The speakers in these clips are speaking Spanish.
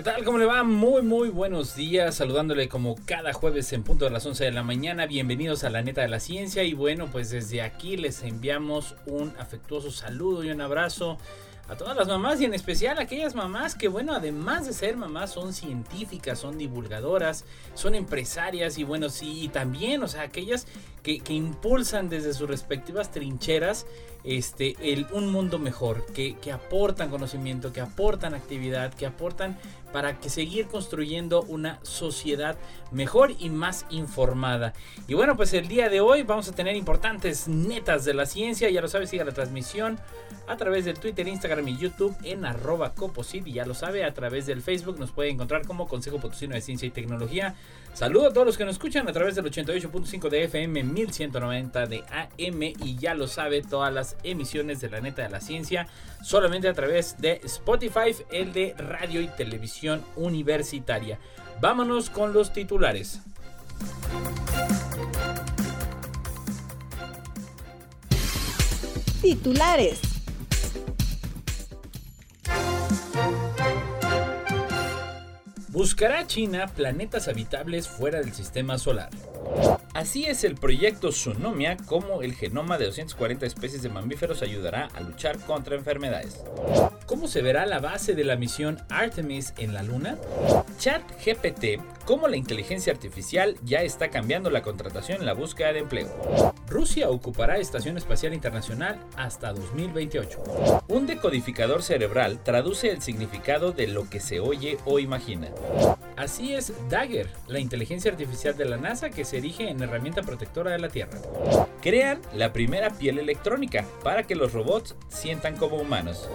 ¿Qué tal? ¿Cómo le va? Muy, muy buenos días. Saludándole como cada jueves en punto de las 11 de la mañana. Bienvenidos a la neta de la ciencia. Y bueno, pues desde aquí les enviamos un afectuoso saludo y un abrazo a todas las mamás y en especial a aquellas mamás que, bueno, además de ser mamás, son científicas, son divulgadoras, son empresarias y bueno, sí, y también, o sea, aquellas que, que impulsan desde sus respectivas trincheras este, el, un mundo mejor, que, que, aportan conocimiento, que aportan actividad, que aportan para que seguir construyendo una sociedad mejor y más informada. Y bueno, pues el día de hoy vamos a tener importantes netas de la ciencia, ya lo sabes, siga la transmisión a través del Twitter, Instagram y YouTube en arroba coposit y ya lo sabe, a través del Facebook nos puede encontrar como Consejo Potosino de Ciencia y Tecnología. Saludo a todos los que nos escuchan a través del 88.5 de FM, 1190 de AM y ya lo sabe, todas las emisiones de la neta de la ciencia solamente a través de Spotify, el de radio y televisión universitaria. Vámonos con los titulares. Titulares. Buscará China planetas habitables fuera del sistema solar. Así es el proyecto Sunomia, como el genoma de 240 especies de mamíferos ayudará a luchar contra enfermedades. ¿Cómo se verá la base de la misión Artemis en la Luna? ChatGPT, cómo la inteligencia artificial ya está cambiando la contratación en la búsqueda de empleo. Rusia ocupará Estación Espacial Internacional hasta 2028. Un decodificador cerebral traduce el significado de lo que se oye o imagina. Así es Dagger, la inteligencia artificial de la NASA que se erige en herramienta protectora de la Tierra. Crean la primera piel electrónica para que los robots sientan como humanos.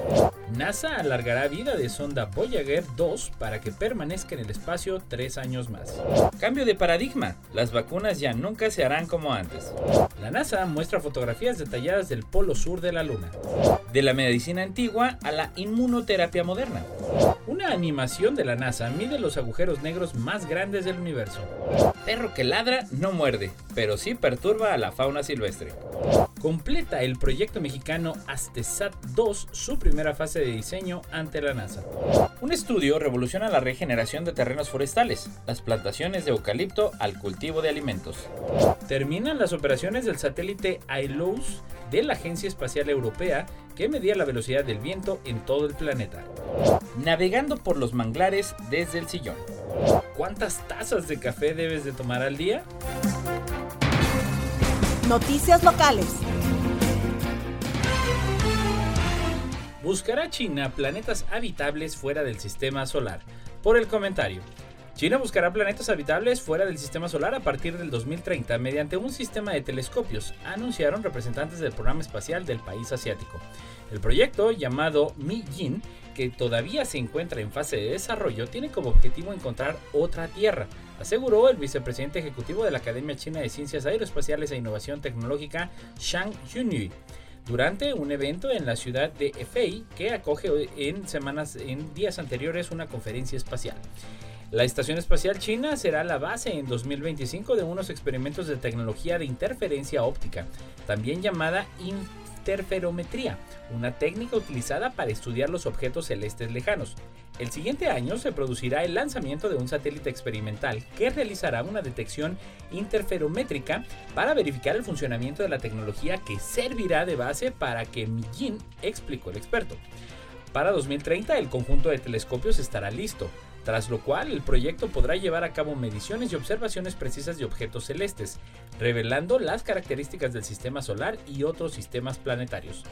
NASA alargará vida de sonda Voyager 2 para que permanezca en el espacio tres años más. Cambio de paradigma, las vacunas ya nunca se harán como antes. La NASA muestra fotografías detalladas del polo sur de la Luna. De la medicina antigua a la inmunoterapia moderna. Una animación de la NASA mide los agujeros negros más grandes del universo. Perro que ladra no muerde, pero sí perturba a la fauna silvestre. Completa el proyecto mexicano Astesat 2 su primera fase de diseño ante la NASA. Un estudio revoluciona la regeneración de terrenos forestales, las plantaciones de eucalipto al cultivo de alimentos. Terminan las operaciones del satélite ILOS de la Agencia Espacial Europea que medía la velocidad del viento en todo el planeta. Navegando por los manglares desde el sillón. ¿Cuántas tazas de café debes de tomar al día? Noticias locales. Buscará China planetas habitables fuera del sistema solar. Por el comentario. China buscará planetas habitables fuera del sistema solar a partir del 2030 mediante un sistema de telescopios, anunciaron representantes del programa espacial del país asiático. El proyecto, llamado Mi-Yin, que todavía se encuentra en fase de desarrollo, tiene como objetivo encontrar otra Tierra, aseguró el vicepresidente ejecutivo de la Academia China de Ciencias Aeroespaciales e Innovación Tecnológica, Shang Yunyi durante un evento en la ciudad de Hefei que acoge en semanas en días anteriores una conferencia espacial. La Estación Espacial China será la base en 2025 de unos experimentos de tecnología de interferencia óptica, también llamada interferometría, una técnica utilizada para estudiar los objetos celestes lejanos. El siguiente año se producirá el lanzamiento de un satélite experimental que realizará una detección interferométrica para verificar el funcionamiento de la tecnología que servirá de base para que Mijin, explicó el experto. Para 2030 el conjunto de telescopios estará listo, tras lo cual el proyecto podrá llevar a cabo mediciones y observaciones precisas de objetos celestes, revelando las características del sistema solar y otros sistemas planetarios.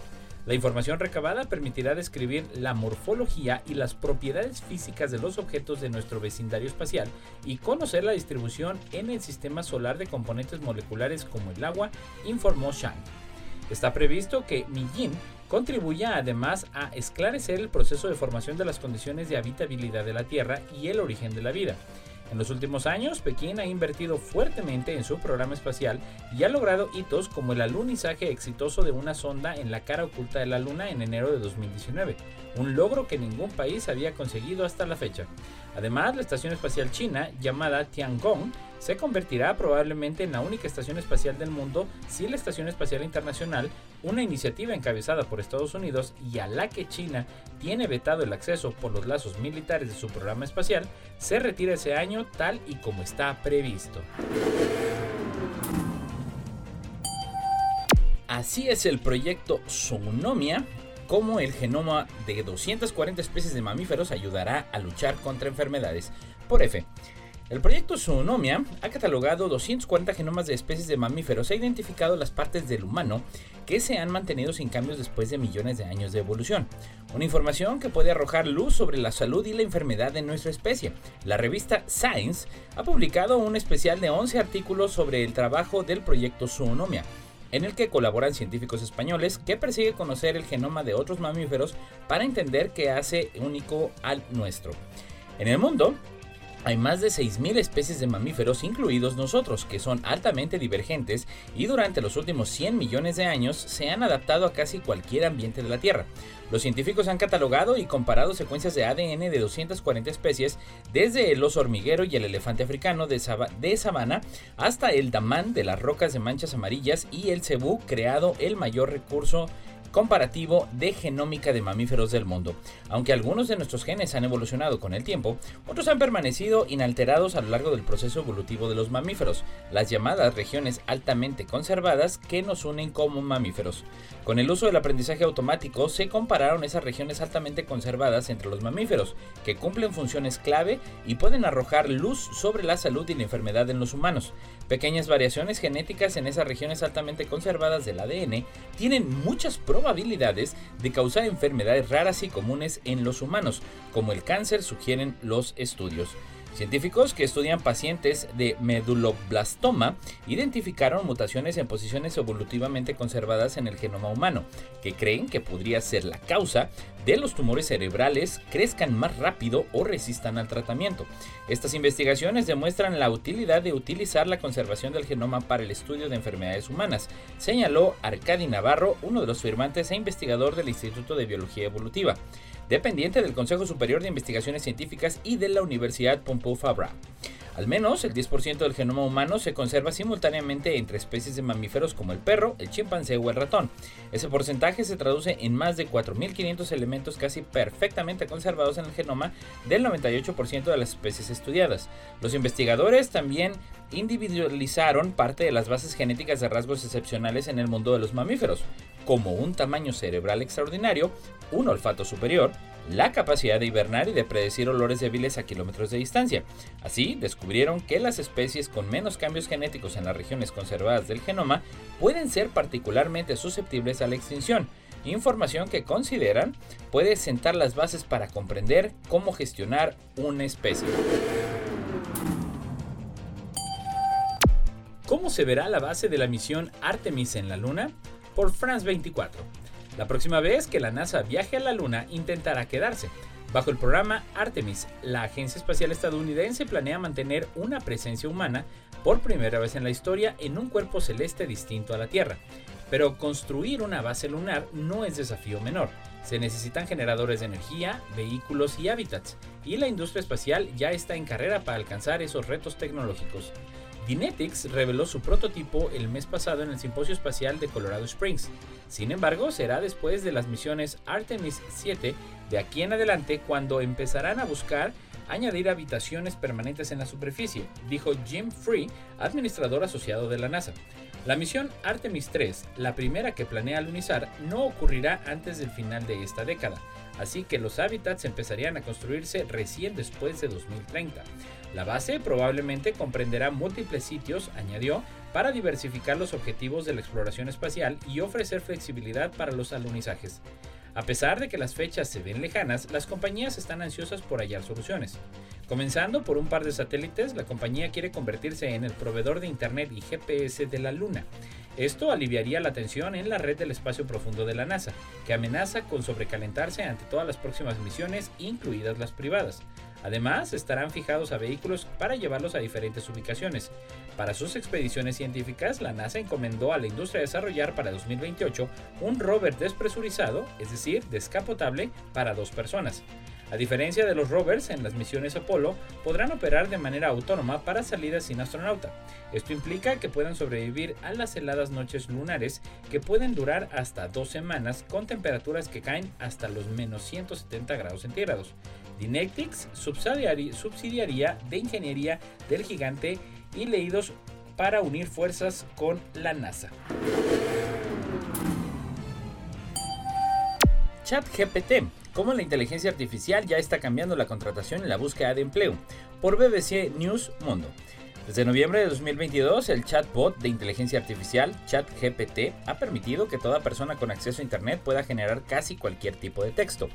La información recabada permitirá describir la morfología y las propiedades físicas de los objetos de nuestro vecindario espacial y conocer la distribución en el sistema solar de componentes moleculares como el agua, informó Shang. Está previsto que Mijin contribuya además a esclarecer el proceso de formación de las condiciones de habitabilidad de la Tierra y el origen de la vida. En los últimos años, Pekín ha invertido fuertemente en su programa espacial y ha logrado hitos como el alunizaje exitoso de una sonda en la cara oculta de la Luna en enero de 2019, un logro que ningún país había conseguido hasta la fecha. Además, la estación espacial china, llamada Tiangong, se convertirá probablemente en la única estación espacial del mundo si la Estación Espacial Internacional, una iniciativa encabezada por Estados Unidos y a la que China tiene vetado el acceso por los lazos militares de su programa espacial, se retira ese año tal y como está previsto. Así es el proyecto Zoonomia, como el genoma de 240 especies de mamíferos ayudará a luchar contra enfermedades. Por F. El proyecto Zoonomia ha catalogado 240 genomas de especies de mamíferos e identificado las partes del humano que se han mantenido sin cambios después de millones de años de evolución. Una información que puede arrojar luz sobre la salud y la enfermedad de nuestra especie. La revista Science ha publicado un especial de 11 artículos sobre el trabajo del proyecto Zoonomia en el que colaboran científicos españoles que persigue conocer el genoma de otros mamíferos para entender qué hace único al nuestro. En el mundo, hay más de 6.000 especies de mamíferos, incluidos nosotros, que son altamente divergentes y durante los últimos 100 millones de años se han adaptado a casi cualquier ambiente de la Tierra. Los científicos han catalogado y comparado secuencias de ADN de 240 especies, desde el oso hormiguero y el elefante africano de, de sabana hasta el damán de las rocas de manchas amarillas y el cebú, creado el mayor recurso comparativo de genómica de mamíferos del mundo. Aunque algunos de nuestros genes han evolucionado con el tiempo, otros han permanecido inalterados a lo largo del proceso evolutivo de los mamíferos, las llamadas regiones altamente conservadas que nos unen como mamíferos. Con el uso del aprendizaje automático se compararon esas regiones altamente conservadas entre los mamíferos, que cumplen funciones clave y pueden arrojar luz sobre la salud y la enfermedad en los humanos. Pequeñas variaciones genéticas en esas regiones altamente conservadas del ADN tienen muchas probabilidades de causar enfermedades raras y comunes en los humanos, como el cáncer sugieren los estudios. Científicos que estudian pacientes de meduloblastoma identificaron mutaciones en posiciones evolutivamente conservadas en el genoma humano, que creen que podría ser la causa de los tumores cerebrales crezcan más rápido o resistan al tratamiento. Estas investigaciones demuestran la utilidad de utilizar la conservación del genoma para el estudio de enfermedades humanas, señaló Arcadi Navarro, uno de los firmantes e investigador del Instituto de Biología Evolutiva dependiente del Consejo Superior de Investigaciones Científicas y de la Universidad Pompeu Fabra. Al menos el 10% del genoma humano se conserva simultáneamente entre especies de mamíferos como el perro, el chimpancé o el ratón. Ese porcentaje se traduce en más de 4.500 elementos casi perfectamente conservados en el genoma del 98% de las especies estudiadas. Los investigadores también individualizaron parte de las bases genéticas de rasgos excepcionales en el mundo de los mamíferos, como un tamaño cerebral extraordinario, un olfato superior, la capacidad de hibernar y de predecir olores débiles a kilómetros de distancia. Así, descubrieron que las especies con menos cambios genéticos en las regiones conservadas del genoma pueden ser particularmente susceptibles a la extinción, información que consideran puede sentar las bases para comprender cómo gestionar una especie. ¿Cómo se verá la base de la misión Artemis en la Luna? Por France 24. La próxima vez que la NASA viaje a la Luna intentará quedarse. Bajo el programa Artemis, la Agencia Espacial Estadounidense planea mantener una presencia humana por primera vez en la historia en un cuerpo celeste distinto a la Tierra. Pero construir una base lunar no es desafío menor. Se necesitan generadores de energía, vehículos y hábitats, y la industria espacial ya está en carrera para alcanzar esos retos tecnológicos. Dynetics reveló su prototipo el mes pasado en el Simposio Espacial de Colorado Springs. Sin embargo, será después de las misiones Artemis 7 de aquí en adelante cuando empezarán a buscar añadir habitaciones permanentes en la superficie, dijo Jim Free, administrador asociado de la NASA. La misión Artemis 3, la primera que planea alunizar, no ocurrirá antes del final de esta década, así que los hábitats empezarían a construirse recién después de 2030. La base probablemente comprenderá múltiples sitios, añadió, para diversificar los objetivos de la exploración espacial y ofrecer flexibilidad para los alunizajes. A pesar de que las fechas se ven lejanas, las compañías están ansiosas por hallar soluciones. Comenzando por un par de satélites, la compañía quiere convertirse en el proveedor de Internet y GPS de la Luna. Esto aliviaría la tensión en la red del espacio profundo de la NASA, que amenaza con sobrecalentarse ante todas las próximas misiones, incluidas las privadas. Además, estarán fijados a vehículos para llevarlos a diferentes ubicaciones. Para sus expediciones científicas, la NASA encomendó a la industria desarrollar para 2028 un rover despresurizado, es decir, descapotable, para dos personas. A diferencia de los rovers en las misiones Apolo, podrán operar de manera autónoma para salidas sin astronauta. Esto implica que puedan sobrevivir a las heladas noches lunares que pueden durar hasta dos semanas con temperaturas que caen hasta los menos 170 grados centígrados. Dynetics subsidiaría de ingeniería del gigante y leídos para unir fuerzas con la NASA. ChatGPT cómo la inteligencia artificial ya está cambiando la contratación y la búsqueda de empleo, por BBC News Mundo. Desde noviembre de 2022, el chatbot de inteligencia artificial ChatGPT ha permitido que toda persona con acceso a Internet pueda generar casi cualquier tipo de texto.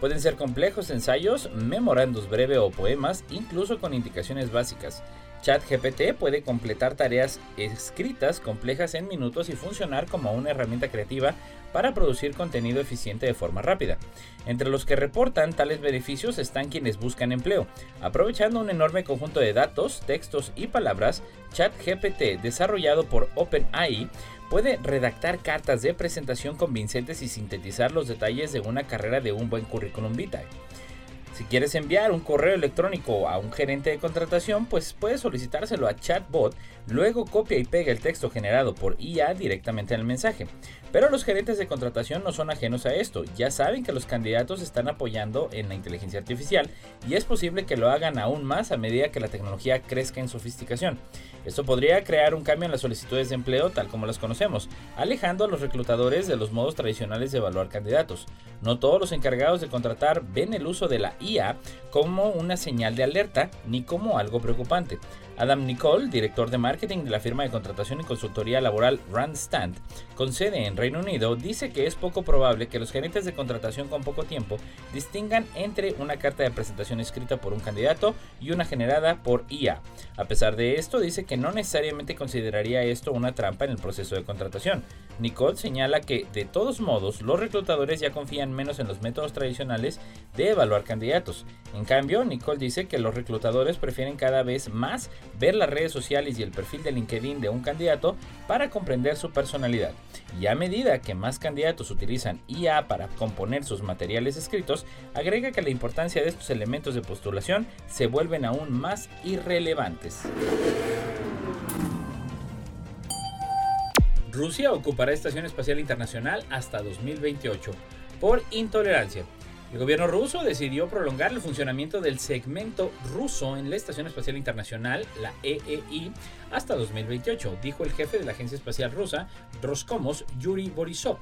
Pueden ser complejos ensayos, memorandos breves o poemas, incluso con indicaciones básicas. ChatGPT puede completar tareas escritas complejas en minutos y funcionar como una herramienta creativa para producir contenido eficiente de forma rápida. Entre los que reportan tales beneficios están quienes buscan empleo. Aprovechando un enorme conjunto de datos, textos y palabras, ChatGPT, desarrollado por OpenAI, puede redactar cartas de presentación convincentes y sintetizar los detalles de una carrera de un buen currículum vitae. Si quieres enviar un correo electrónico a un gerente de contratación, pues puedes solicitárselo a Chatbot, luego copia y pega el texto generado por IA directamente en el mensaje. Pero los gerentes de contratación no son ajenos a esto, ya saben que los candidatos están apoyando en la inteligencia artificial y es posible que lo hagan aún más a medida que la tecnología crezca en sofisticación. Esto podría crear un cambio en las solicitudes de empleo tal como las conocemos, alejando a los reclutadores de los modos tradicionales de evaluar candidatos. No todos los encargados de contratar ven el uso de la IA como una señal de alerta ni como algo preocupante. Adam Nicole, director de marketing de la firma de contratación y consultoría laboral Randstand, con sede en Reino Unido, dice que es poco probable que los gerentes de contratación con poco tiempo distingan entre una carta de presentación escrita por un candidato y una generada por IA. A pesar de esto, dice que no necesariamente consideraría esto una trampa en el proceso de contratación. Nicole señala que, de todos modos, los reclutadores ya confían menos en los métodos tradicionales de evaluar candidatos. En cambio, Nicole dice que los reclutadores prefieren cada vez más ver las redes sociales y el perfil de LinkedIn de un candidato para comprender su personalidad. Y a medida que más candidatos utilizan IA para componer sus materiales escritos, agrega que la importancia de estos elementos de postulación se vuelven aún más irrelevantes. Rusia ocupará Estación Espacial Internacional hasta 2028 por intolerancia. El gobierno ruso decidió prolongar el funcionamiento del segmento ruso en la Estación Espacial Internacional, la EEI, hasta 2028, dijo el jefe de la Agencia Espacial Rusa, Roscosmos, Yuri Borisov.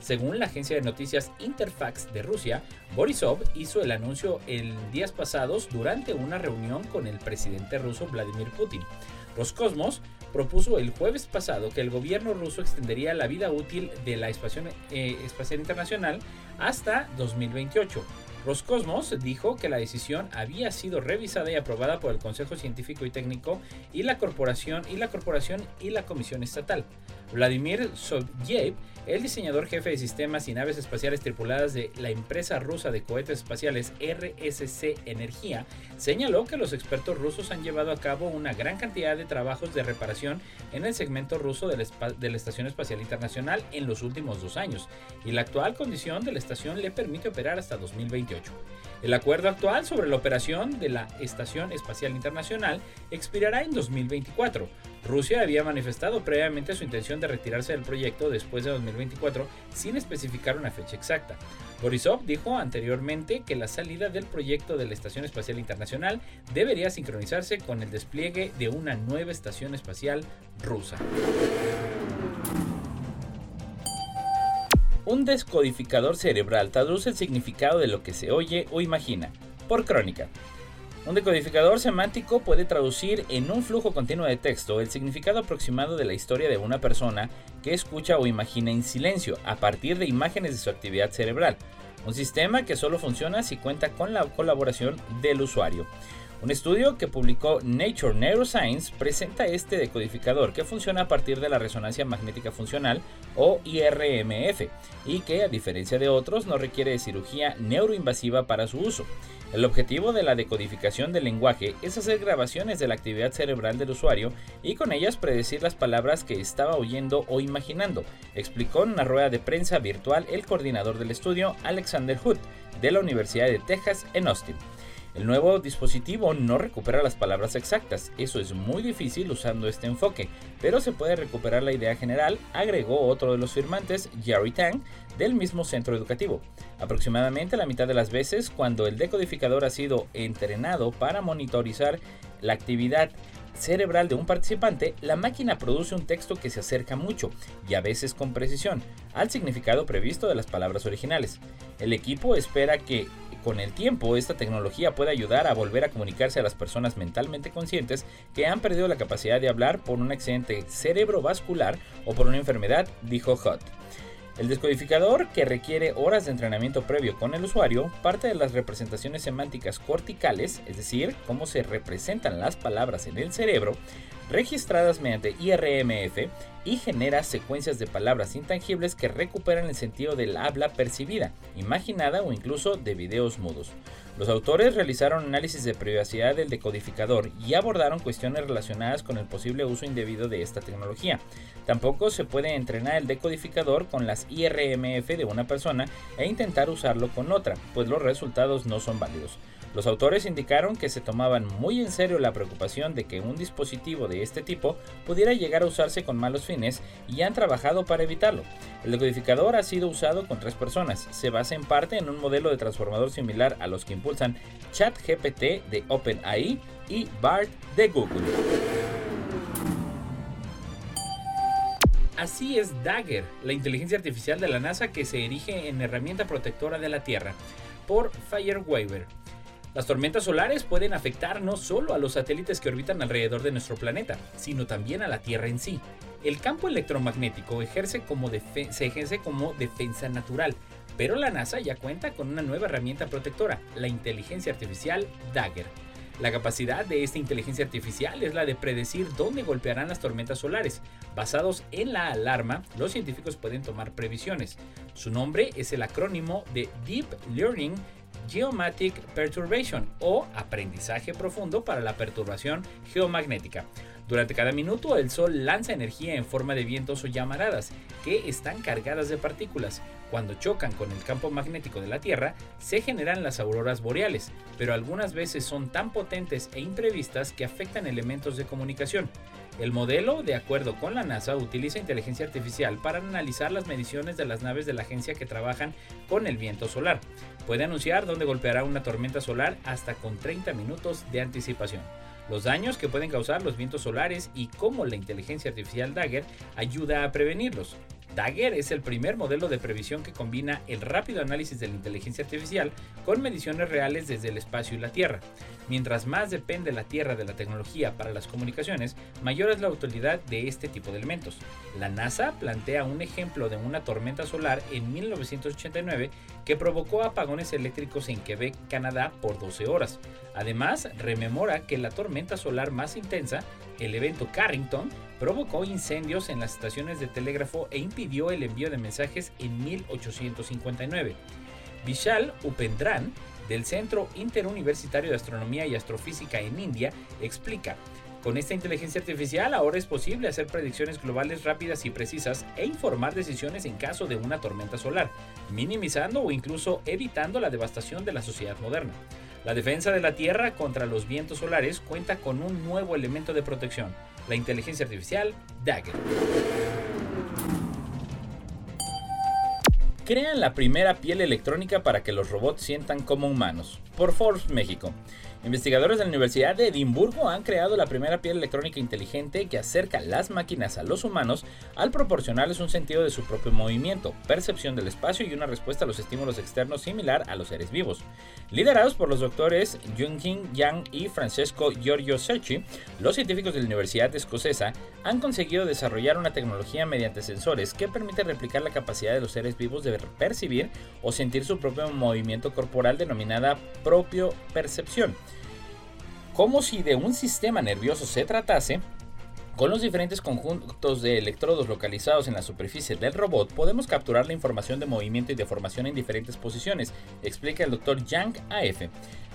Según la agencia de noticias Interfax de Rusia, Borisov hizo el anuncio el días pasados durante una reunión con el presidente ruso Vladimir Putin. Roscosmos propuso el jueves pasado que el gobierno ruso extendería la vida útil de la Estación eh, Espacial Internacional hasta 2028. Roscosmos dijo que la decisión había sido revisada y aprobada por el Consejo Científico y Técnico y la corporación y la corporación y la Comisión Estatal. Vladimir Sovyev el diseñador jefe de sistemas y naves espaciales tripuladas de la empresa rusa de cohetes espaciales RSC Energía señaló que los expertos rusos han llevado a cabo una gran cantidad de trabajos de reparación en el segmento ruso de la, Estación Espacial Internacional en los últimos dos años y la actual condición de la estación le permite operar hasta 2028. El acuerdo actual sobre la operación de la Estación Espacial Internacional expirará en 2024. Rusia había manifestado previamente su intención de retirarse del proyecto después de 2024 sin especificar una fecha exacta. Borisov dijo anteriormente que la salida del proyecto de la Estación Espacial Internacional debería sincronizarse con el despliegue de una nueva estación espacial rusa. Un descodificador cerebral traduce el significado de lo que se oye o imagina, por crónica. Un decodificador semántico puede traducir en un flujo continuo de texto el significado aproximado de la historia de una persona que escucha o imagina en silencio a partir de imágenes de su actividad cerebral, un sistema que solo funciona si cuenta con la colaboración del usuario. Un estudio que publicó Nature Neuroscience presenta este decodificador que funciona a partir de la resonancia magnética funcional o IRMF y que a diferencia de otros no requiere de cirugía neuroinvasiva para su uso. El objetivo de la decodificación del lenguaje es hacer grabaciones de la actividad cerebral del usuario y con ellas predecir las palabras que estaba oyendo o imaginando, explicó en una rueda de prensa virtual el coordinador del estudio, Alexander Hood, de la Universidad de Texas en Austin. El nuevo dispositivo no recupera las palabras exactas, eso es muy difícil usando este enfoque, pero se puede recuperar la idea general, agregó otro de los firmantes, Jerry Tang, del mismo centro educativo. Aproximadamente la mitad de las veces, cuando el decodificador ha sido entrenado para monitorizar la actividad cerebral de un participante, la máquina produce un texto que se acerca mucho, y a veces con precisión, al significado previsto de las palabras originales. El equipo espera que con el tiempo, esta tecnología puede ayudar a volver a comunicarse a las personas mentalmente conscientes que han perdido la capacidad de hablar por un accidente cerebrovascular o por una enfermedad, dijo Hutt. El descodificador, que requiere horas de entrenamiento previo con el usuario, parte de las representaciones semánticas corticales, es decir, cómo se representan las palabras en el cerebro, registradas mediante IRMF y genera secuencias de palabras intangibles que recuperan el sentido del habla percibida, imaginada o incluso de videos mudos. Los autores realizaron análisis de privacidad del decodificador y abordaron cuestiones relacionadas con el posible uso indebido de esta tecnología. Tampoco se puede entrenar el decodificador con las IRMF de una persona e intentar usarlo con otra, pues los resultados no son válidos. Los autores indicaron que se tomaban muy en serio la preocupación de que un dispositivo de este tipo pudiera llegar a usarse con malos fines y han trabajado para evitarlo. El decodificador ha sido usado con tres personas. Se basa en parte en un modelo de transformador similar a los que impulsan ChatGPT de OpenAI y BART de Google. Así es Dagger, la inteligencia artificial de la NASA que se erige en herramienta protectora de la Tierra, por Fireweaver. Las tormentas solares pueden afectar no solo a los satélites que orbitan alrededor de nuestro planeta, sino también a la Tierra en sí. El campo electromagnético ejerce como se ejerce como defensa natural, pero la NASA ya cuenta con una nueva herramienta protectora, la inteligencia artificial Dagger. La capacidad de esta inteligencia artificial es la de predecir dónde golpearán las tormentas solares. Basados en la alarma, los científicos pueden tomar previsiones. Su nombre es el acrónimo de Deep Learning Geomatic Perturbation o aprendizaje profundo para la perturbación geomagnética. Durante cada minuto el Sol lanza energía en forma de vientos o llamaradas que están cargadas de partículas. Cuando chocan con el campo magnético de la Tierra, se generan las auroras boreales, pero algunas veces son tan potentes e imprevistas que afectan elementos de comunicación. El modelo, de acuerdo con la NASA, utiliza inteligencia artificial para analizar las mediciones de las naves de la agencia que trabajan con el viento solar. Puede anunciar dónde golpeará una tormenta solar hasta con 30 minutos de anticipación los daños que pueden causar los vientos solares y cómo la inteligencia artificial Dagger ayuda a prevenirlos. Dagger es el primer modelo de previsión que combina el rápido análisis de la inteligencia artificial con mediciones reales desde el espacio y la Tierra. Mientras más depende la Tierra de la tecnología para las comunicaciones, mayor es la utilidad de este tipo de elementos. La NASA plantea un ejemplo de una tormenta solar en 1989 que provocó apagones eléctricos en Quebec, Canadá, por 12 horas. Además, rememora que la tormenta solar más intensa, el evento Carrington, provocó incendios en las estaciones de telégrafo e impidió el envío de mensajes en 1859. Vishal Upendran, del Centro Interuniversitario de Astronomía y Astrofísica en India, explica, con esta inteligencia artificial ahora es posible hacer predicciones globales rápidas y precisas e informar decisiones en caso de una tormenta solar, minimizando o incluso evitando la devastación de la sociedad moderna. La defensa de la Tierra contra los vientos solares cuenta con un nuevo elemento de protección, la inteligencia artificial Dagger. Crean la primera piel electrónica para que los robots sientan como humanos. Por Forbes México. Investigadores de la Universidad de Edimburgo han creado la primera piel electrónica inteligente que acerca las máquinas a los humanos al proporcionarles un sentido de su propio movimiento, percepción del espacio y una respuesta a los estímulos externos similar a los seres vivos. Liderados por los doctores Jungjin Yang y Francesco Giorgio Secchi, los científicos de la Universidad Escocesa han conseguido desarrollar una tecnología mediante sensores que permite replicar la capacidad de los seres vivos de percibir o sentir su propio movimiento corporal denominada propio percepción. Como si de un sistema nervioso se tratase, con los diferentes conjuntos de electrodos localizados en la superficie del robot, podemos capturar la información de movimiento y de formación en diferentes posiciones, explica el Dr. Yang AF.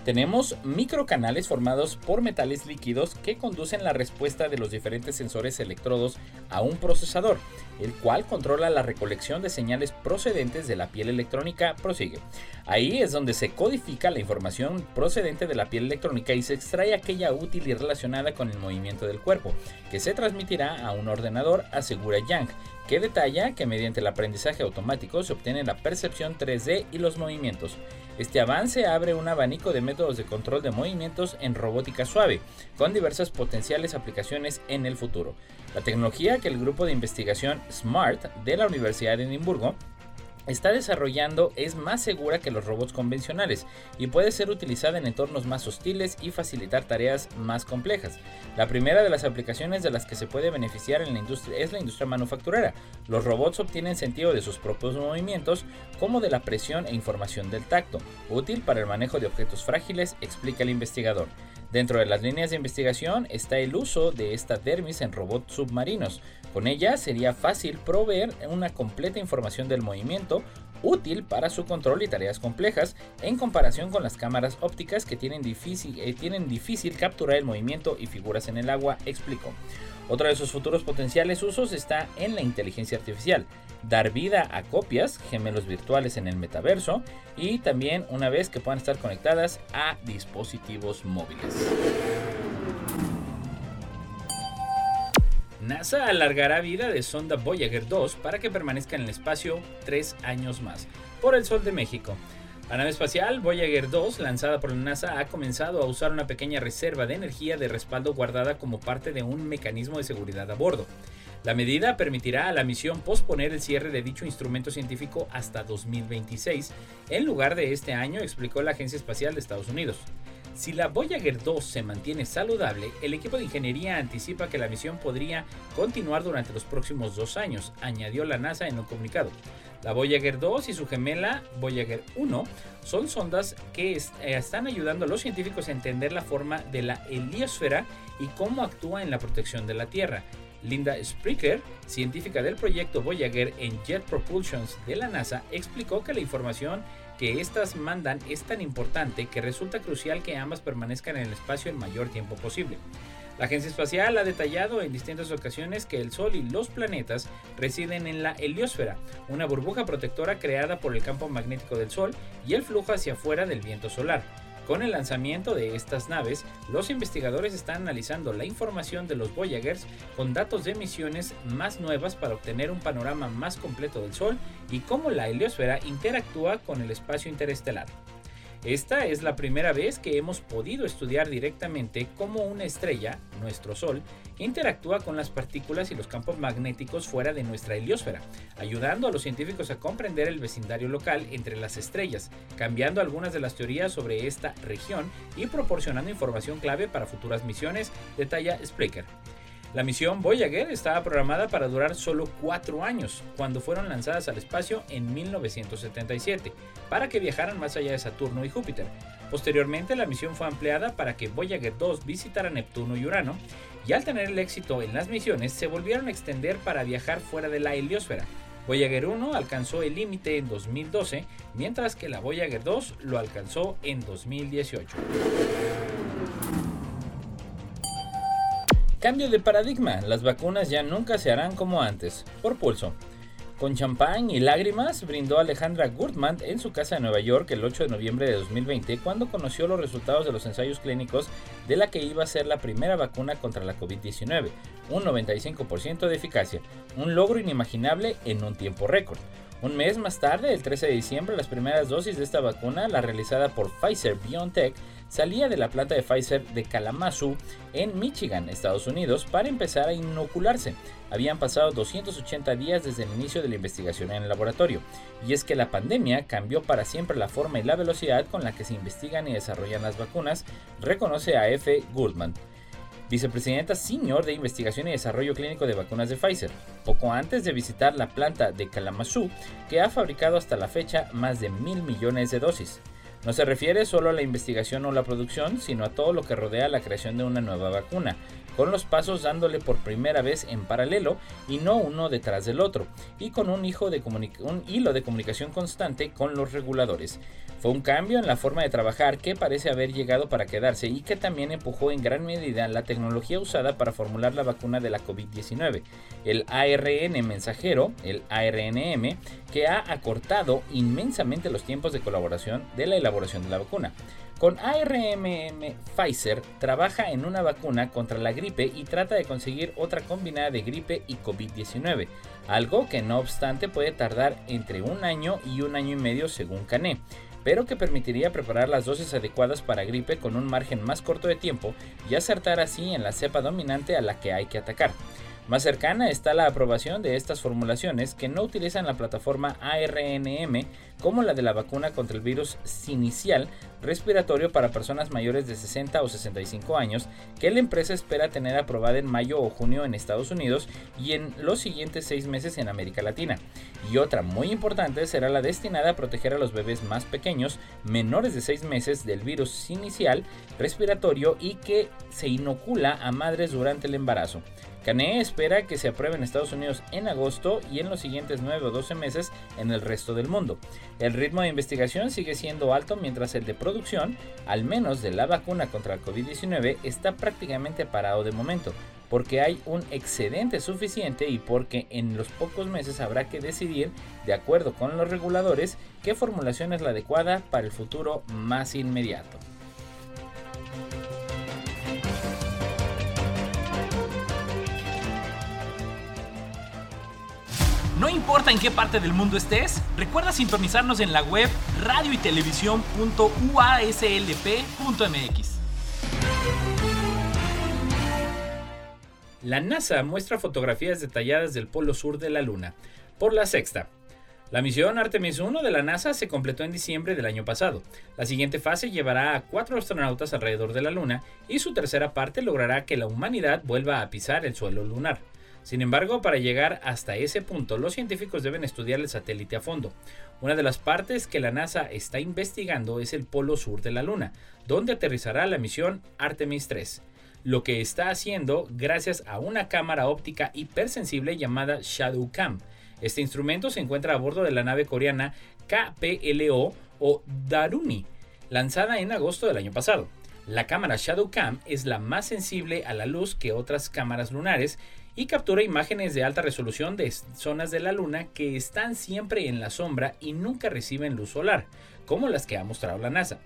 Tenemos microcanales formados por metales líquidos que conducen la respuesta de los diferentes sensores electrodos a un procesador, el cual controla la recolección de señales procedentes de la piel electrónica. Prosigue. Ahí es donde se codifica la información procedente de la piel electrónica y se extrae aquella útil y relacionada con el movimiento del cuerpo, que se transmitirá a un ordenador, asegura Yang, que detalla que mediante el aprendizaje automático se obtiene la percepción 3D y los movimientos. Este avance abre un abanico de métodos de control de movimientos en robótica suave, con diversas potenciales aplicaciones en el futuro. La tecnología que el grupo de investigación SMART de la Universidad de Edimburgo está desarrollando es más segura que los robots convencionales y puede ser utilizada en entornos más hostiles y facilitar tareas más complejas. La primera de las aplicaciones de las que se puede beneficiar en la industria es la industria manufacturera. Los robots obtienen sentido de sus propios movimientos como de la presión e información del tacto, útil para el manejo de objetos frágiles, explica el investigador. Dentro de las líneas de investigación está el uso de esta dermis en robots submarinos. Con ella sería fácil proveer una completa información del movimiento útil para su control y tareas complejas en comparación con las cámaras ópticas que tienen difícil, eh, capturar el movimiento y figuras en el agua, explicó. Otro de sus futuros potenciales usos está en la inteligencia artificial, dar vida a copias, gemelos virtuales en el metaverso y también una vez que puedan estar conectadas a dispositivos móviles. NASA alargará vida de sonda Voyager 2 para que permanezca en el espacio tres años más, por el Sol de México. La nave espacial Voyager 2, lanzada por la NASA, ha comenzado a usar una pequeña reserva de energía de respaldo guardada como parte de un mecanismo de seguridad a bordo. La medida permitirá a la misión posponer el cierre de dicho instrumento científico hasta 2026, en lugar de este año, explicó la Agencia Espacial de Estados Unidos. Si la Voyager 2 se mantiene saludable, el equipo de ingeniería anticipa que la misión podría continuar durante los próximos dos años, añadió la NASA en un comunicado. La Voyager 2 y su gemela Voyager 1 son sondas que eh, están ayudando a los científicos a entender la forma de la heliosfera y cómo actúa en la protección de la Tierra. Linda Spricker, científica del proyecto Voyager en Jet Propulsion de la NASA, explicó que la información que estas mandan es tan importante que resulta crucial que ambas permanezcan en el espacio el mayor tiempo posible. La agencia espacial ha detallado en distintas ocasiones que el Sol y los planetas residen en la heliosfera, una burbuja protectora creada por el campo magnético del Sol y el flujo hacia afuera del viento solar. Con el lanzamiento de estas naves, los investigadores están analizando la información de los Voyagers con datos de misiones más nuevas para obtener un panorama más completo del Sol y cómo la heliosfera interactúa con el espacio interestelar. Esta es la primera vez que hemos podido estudiar directamente cómo una estrella, nuestro Sol, interactúa con las partículas y los campos magnéticos fuera de nuestra heliosfera, ayudando a los científicos a comprender el vecindario local entre las estrellas, cambiando algunas de las teorías sobre esta región y proporcionando información clave para futuras misiones, detalla Spreaker. La misión Voyager estaba programada para durar solo cuatro años, cuando fueron lanzadas al espacio en 1977, para que viajaran más allá de Saturno y Júpiter. Posteriormente, la misión fue ampliada para que Voyager 2 visitara Neptuno y Urano, y al tener el éxito en las misiones, se volvieron a extender para viajar fuera de la heliosfera. Voyager 1 alcanzó el límite en 2012, mientras que la Voyager 2 lo alcanzó en 2018. Cambio de paradigma, las vacunas ya nunca se harán como antes, por pulso. Con champán y lágrimas brindó Alejandra Gurtman en su casa de Nueva York el 8 de noviembre de 2020 cuando conoció los resultados de los ensayos clínicos de la que iba a ser la primera vacuna contra la COVID-19, un 95% de eficacia, un logro inimaginable en un tiempo récord. Un mes más tarde, el 13 de diciembre, las primeras dosis de esta vacuna, la realizada por Pfizer BioNTech, salía de la planta de Pfizer de Kalamazoo en Michigan, Estados Unidos, para empezar a inocularse. Habían pasado 280 días desde el inicio de la investigación en el laboratorio, y es que la pandemia cambió para siempre la forma y la velocidad con la que se investigan y desarrollan las vacunas, reconoce a F. Goldman vicepresidenta senior de investigación y desarrollo clínico de vacunas de Pfizer, poco antes de visitar la planta de Kalamazoo, que ha fabricado hasta la fecha más de mil millones de dosis. No se refiere solo a la investigación o la producción, sino a todo lo que rodea la creación de una nueva vacuna, con los pasos dándole por primera vez en paralelo y no uno detrás del otro, y con un, un hilo de comunicación constante con los reguladores. Fue un cambio en la forma de trabajar que parece haber llegado para quedarse y que también empujó en gran medida la tecnología usada para formular la vacuna de la COVID-19, el ARN mensajero, el ARNM, que ha acortado inmensamente los tiempos de colaboración de la elaboración de la vacuna. Con ARMM Pfizer trabaja en una vacuna contra la gripe y trata de conseguir otra combinada de gripe y COVID-19, algo que no obstante puede tardar entre un año y un año y medio según Cané, pero que permitiría preparar las dosis adecuadas para gripe con un margen más corto de tiempo y acertar así en la cepa dominante a la que hay que atacar. Más cercana está la aprobación de estas formulaciones que no utilizan la plataforma ARNM como la de la vacuna contra el virus sinicial respiratorio para personas mayores de 60 o 65 años que la empresa espera tener aprobada en mayo o junio en Estados Unidos y en los siguientes seis meses en América Latina. Y otra muy importante será la destinada a proteger a los bebés más pequeños, menores de 6 meses del virus inicial respiratorio y que se inocula a madres durante el embarazo. Cané espera que se apruebe en Estados Unidos en agosto y en los siguientes 9 o 12 meses en el resto del mundo. El ritmo de investigación sigue siendo alto mientras el de producción, al menos de la vacuna contra el COVID-19, está prácticamente parado de momento, porque hay un excedente suficiente y porque en los pocos meses habrá que decidir, de acuerdo con los reguladores, qué formulación es la adecuada para el futuro más inmediato. No importa en qué parte del mundo estés, recuerda sintonizarnos en la web radio y La NASA muestra fotografías detalladas del polo sur de la Luna. Por la sexta. La misión Artemis 1 de la NASA se completó en diciembre del año pasado. La siguiente fase llevará a cuatro astronautas alrededor de la Luna y su tercera parte logrará que la humanidad vuelva a pisar el suelo lunar. Sin embargo, para llegar hasta ese punto, los científicos deben estudiar el satélite a fondo. Una de las partes que la NASA está investigando es el polo sur de la Luna, donde aterrizará la misión Artemis 3 lo que está haciendo gracias a una cámara óptica hipersensible llamada Shadow Cam. Este instrumento se encuentra a bordo de la nave coreana KPLO o Daruni, lanzada en agosto del año pasado. La cámara Shadow Cam es la más sensible a la luz que otras cámaras lunares y captura imágenes de alta resolución de zonas de la Luna que están siempre en la sombra y nunca reciben luz solar, como las que ha mostrado la NASA.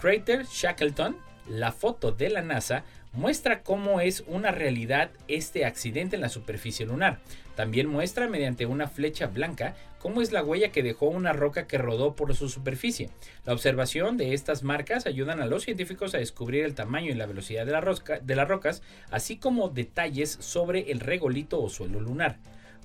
Crater Shackleton, la foto de la NASA, muestra cómo es una realidad este accidente en la superficie lunar. También muestra mediante una flecha blanca cómo es la huella que dejó una roca que rodó por su superficie. La observación de estas marcas ayudan a los científicos a descubrir el tamaño y la velocidad de, la de las rocas, así como detalles sobre el regolito o suelo lunar.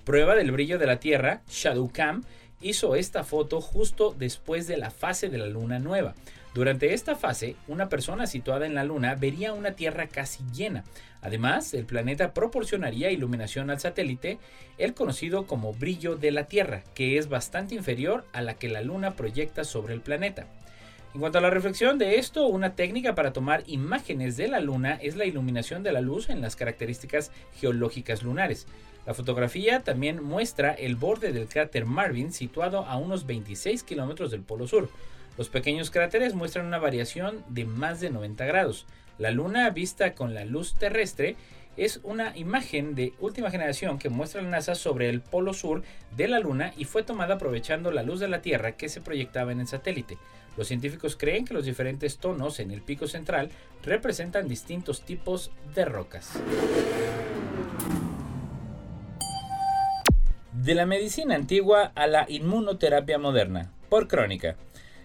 Prueba del brillo de la Tierra, ShadowCam, hizo esta foto justo después de la fase de la luna nueva. Durante esta fase, una persona situada en la Luna vería una Tierra casi llena. Además, el planeta proporcionaría iluminación al satélite, el conocido como brillo de la Tierra, que es bastante inferior a la que la Luna proyecta sobre el planeta. En cuanto a la reflexión de esto, una técnica para tomar imágenes de la Luna es la iluminación de la luz en las características geológicas lunares. La fotografía también muestra el borde del cráter Marvin situado a unos 26 kilómetros del Polo Sur. Los pequeños cráteres muestran una variación de más de 90 grados. La luna vista con la luz terrestre es una imagen de última generación que muestra la NASA sobre el polo sur de la Luna y fue tomada aprovechando la luz de la Tierra que se proyectaba en el satélite. Los científicos creen que los diferentes tonos en el pico central representan distintos tipos de rocas. De la medicina antigua a la inmunoterapia moderna, por crónica.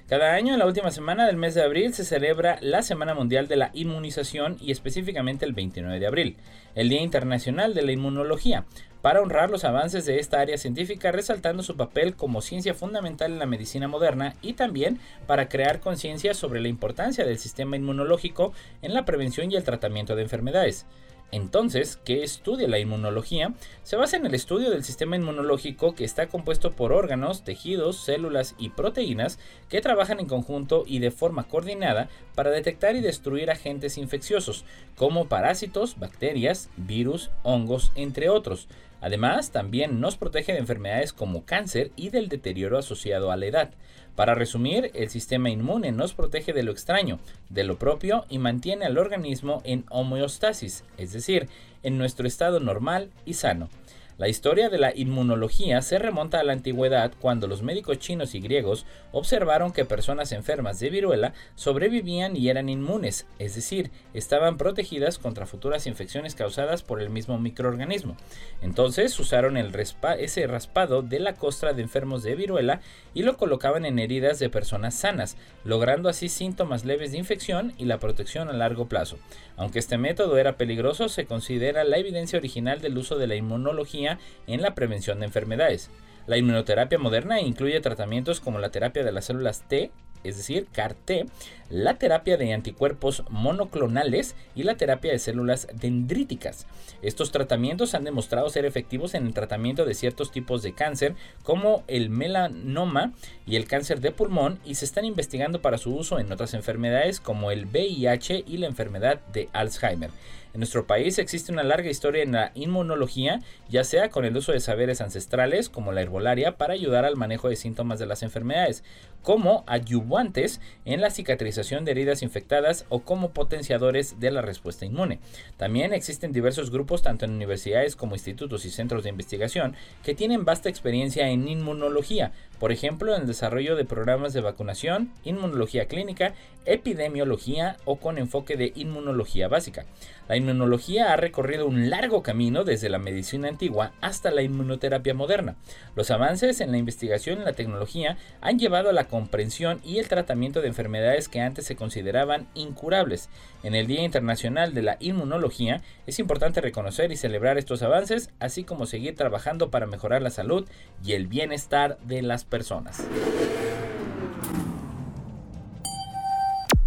Cada año, en la última semana del mes de abril, se celebra la Semana Mundial de la Inmunización y específicamente el 29 de abril, el Día Internacional de la Inmunología, para honrar los avances de esta área científica, resaltando su papel como ciencia fundamental en la medicina moderna y también para crear conciencia sobre la importancia del sistema inmunológico en la prevención y el tratamiento de enfermedades. Entonces, ¿qué estudia la inmunología? Se basa en el estudio del sistema inmunológico que está compuesto por órganos, tejidos, células y proteínas que trabajan en conjunto y de forma coordinada para detectar y destruir agentes infecciosos, como parásitos, bacterias, virus, hongos, entre otros. Además, también nos protege de enfermedades como cáncer y del deterioro asociado a la edad. Para resumir, el sistema inmune nos protege de lo extraño, de lo propio y mantiene al organismo en homeostasis, es decir, en nuestro estado normal y sano. La historia de la inmunología se remonta a la antigüedad cuando los médicos chinos y griegos observaron que personas enfermas de viruela sobrevivían y eran inmunes, es decir, estaban protegidas contra futuras infecciones causadas por el mismo microorganismo. Entonces usaron el ese raspado de la costra de enfermos de viruela y lo colocaban en heridas de personas sanas, logrando así síntomas leves de infección y la protección a largo plazo. Aunque este método era peligroso, se considera la evidencia original del uso de la inmunología en la prevención de enfermedades. La inmunoterapia moderna incluye tratamientos como la terapia de las células T, es decir, CAR-T, la terapia de anticuerpos monoclonales y la terapia de células dendríticas. Estos tratamientos han demostrado ser efectivos en el tratamiento de ciertos tipos de cáncer, como el melanoma y el cáncer de pulmón, y se están investigando para su uso en otras enfermedades como el VIH y la enfermedad de Alzheimer. En nuestro país existe una larga historia en la inmunología, ya sea con el uso de saberes ancestrales como la herbolaria para ayudar al manejo de síntomas de las enfermedades, como ayudantes en la cicatrización de heridas infectadas o como potenciadores de la respuesta inmune. También existen diversos grupos tanto en universidades como institutos y centros de investigación que tienen vasta experiencia en inmunología, por ejemplo en el desarrollo de programas de vacunación, inmunología clínica, epidemiología o con enfoque de inmunología básica. La inmunología ha recorrido un largo camino desde la medicina antigua hasta la inmunoterapia moderna. Los avances en la investigación y la tecnología han llevado a la comprensión y el tratamiento de enfermedades que antes se consideraban incurables. En el Día Internacional de la Inmunología es importante reconocer y celebrar estos avances, así como seguir trabajando para mejorar la salud y el bienestar de las personas.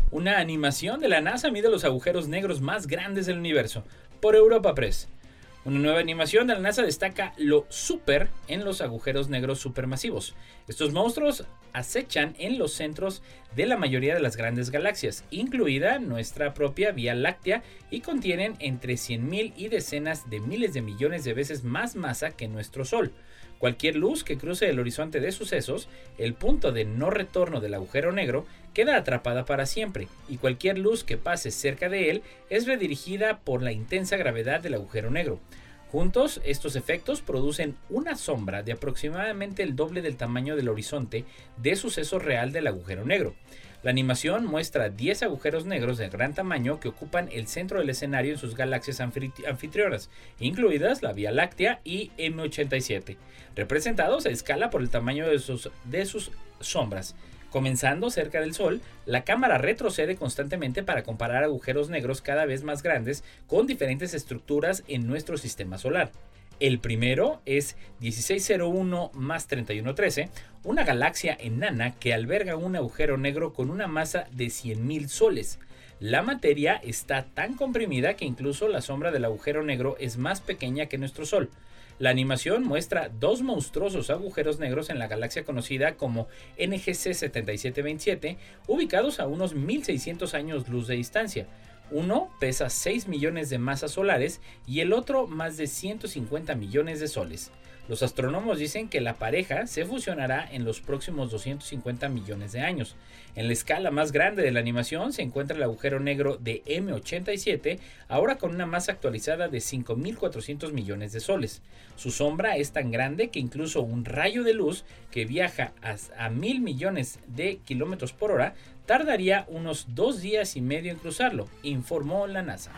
Una animación de la NASA mide los agujeros negros más grandes del universo, por Europa Press. Una nueva animación de la NASA destaca lo super en los agujeros negros supermasivos. Estos monstruos acechan en los centros de la mayoría de las grandes galaxias, incluida nuestra propia Vía Láctea, y contienen entre 100.000 y decenas de miles de millones de veces más masa que nuestro Sol. Cualquier luz que cruce el horizonte de sucesos, el punto de no retorno del agujero negro, queda atrapada para siempre, y cualquier luz que pase cerca de él es redirigida por la intensa gravedad del agujero negro. Juntos, estos efectos producen una sombra de aproximadamente el doble del tamaño del horizonte de suceso real del agujero negro. La animación muestra 10 agujeros negros de gran tamaño que ocupan el centro del escenario en sus galaxias anfitrionas, incluidas la Vía Láctea y M87, representados a escala por el tamaño de sus sombras. Comenzando cerca del Sol, la cámara retrocede constantemente para comparar agujeros negros cada vez más grandes con diferentes estructuras en nuestro sistema solar. El primero es 1601 más 3113, una galaxia enana que alberga un agujero negro con una masa de 100.000 soles. La materia está tan comprimida que incluso la sombra del agujero negro es más pequeña que nuestro Sol. La animación muestra dos monstruosos agujeros negros en la galaxia conocida como NGC 7727, ubicados a unos 1600 años luz de distancia. Uno pesa 6 millones de masas solares y el otro más de 150 millones de soles. Los astrónomos dicen que la pareja se fusionará en los próximos 250 millones de años. En la escala más grande de la animación se encuentra el agujero negro de M87, ahora con una masa actualizada de 5.400 millones de soles. Su sombra es tan grande que incluso un rayo de luz que viaja a, mil millones de kilómetros por hora tardaría unos dos días y medio en cruzarlo, informó la NASA.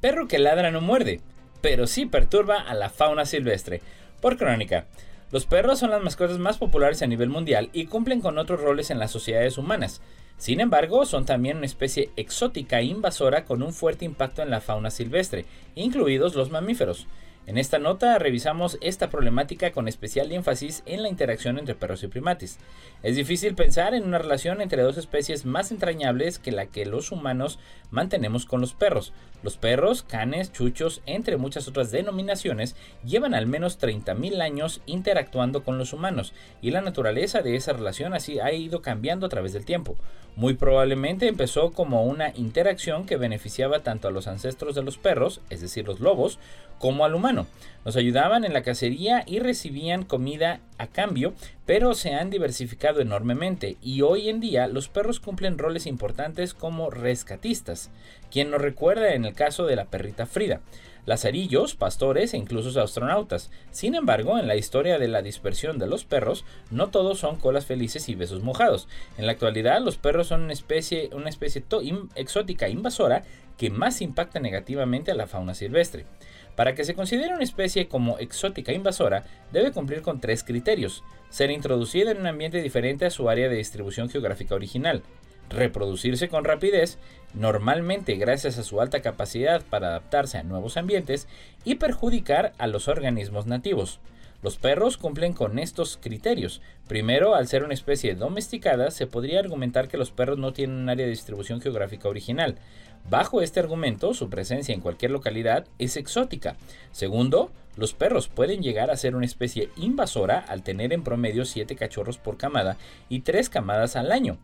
Perro que ladra no muerde, pero sí perturba a la fauna silvestre. Por crónica, los perros son las mascotas más populares a nivel mundial y cumplen con otros roles en las sociedades humanas. Sin embargo, son también una especie exótica e invasora con un fuerte impacto en la fauna silvestre, incluidos los mamíferos. En esta nota revisamos esta problemática con especial énfasis en la interacción entre perros y primates. Es difícil pensar en una relación entre dos especies más entrañables que la que los humanos mantenemos con los perros. Los perros, canes, chuchos, entre muchas otras denominaciones, llevan al menos 30.000 años interactuando con los humanos y la naturaleza de esa relación así ha ido cambiando a través del tiempo. Muy probablemente empezó como una interacción que beneficiaba tanto a los ancestros de los perros, es decir, los lobos, como al humano. Nos ayudaban en la cacería y recibían comida a cambio, pero se han diversificado enormemente y hoy en día los perros cumplen roles importantes como rescatistas, quien nos recuerda en caso de la perrita Frida lazarillos, pastores e incluso astronautas. Sin embargo, en la historia de la dispersión de los perros, no todos son colas felices y besos mojados. En la actualidad, los perros son una especie, una especie exótica invasora que más impacta negativamente a la fauna silvestre. Para que se considere una especie como exótica invasora, debe cumplir con tres criterios. Ser introducida en un ambiente diferente a su área de distribución geográfica original, reproducirse con rapidez, normalmente gracias a su alta capacidad para adaptarse a nuevos ambientes, y perjudicar a los organismos nativos. Los perros cumplen con estos criterios. Primero, al ser una especie domesticada, se podría argumentar que los perros no tienen un área de distribución geográfica original. Bajo este argumento, su presencia en cualquier localidad es exótica. Segundo, los perros pueden llegar a ser una especie invasora al tener en promedio 7 cachorros por camada y 3 camadas al año.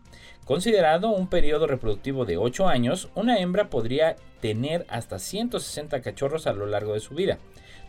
Considerado un periodo reproductivo de 8 años, una hembra podría tener hasta 160 cachorros a lo largo de su vida.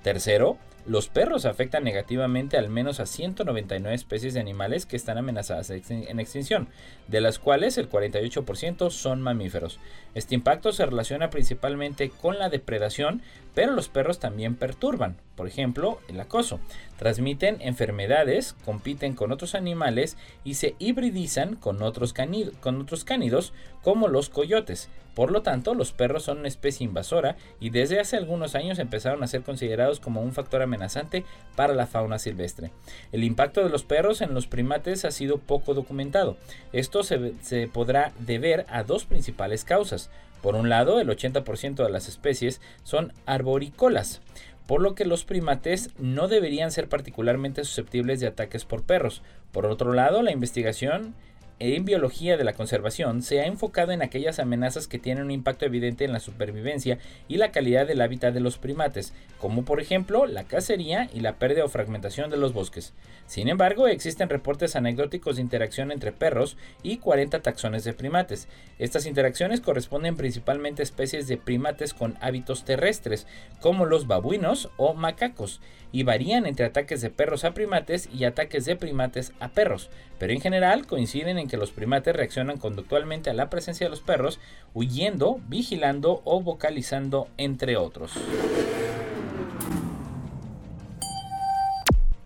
Tercero, los perros afectan negativamente al menos a 199 especies de animales que están amenazadas en extinción, de las cuales el 48% son mamíferos. Este impacto se relaciona principalmente con la depredación, pero los perros también perturban, por ejemplo, el acoso. Transmiten enfermedades, compiten con otros animales y se hibridizan con otros, con otros cánidos como los coyotes. Por lo tanto, los perros son una especie invasora y desde hace algunos años empezaron a ser considerados como un factor amenazante para la fauna silvestre. El impacto de los perros en los primates ha sido poco documentado. Esto se, se podrá deber a dos principales causas. Por un lado, el 80% de las especies son arborícolas, por lo que los primates no deberían ser particularmente susceptibles de ataques por perros. Por otro lado, la investigación en biología de la conservación se ha enfocado en aquellas amenazas que tienen un impacto evidente en la supervivencia y la calidad del hábitat de los primates, como por ejemplo la cacería y la pérdida o fragmentación de los bosques. Sin embargo, existen reportes anecdóticos de interacción entre perros y 40 taxones de primates. Estas interacciones corresponden principalmente a especies de primates con hábitos terrestres, como los babuinos o macacos, y varían entre ataques de perros a primates y ataques de primates a perros, pero en general coinciden en que los primates reaccionan conductualmente a la presencia de los perros, huyendo, vigilando o vocalizando, entre otros.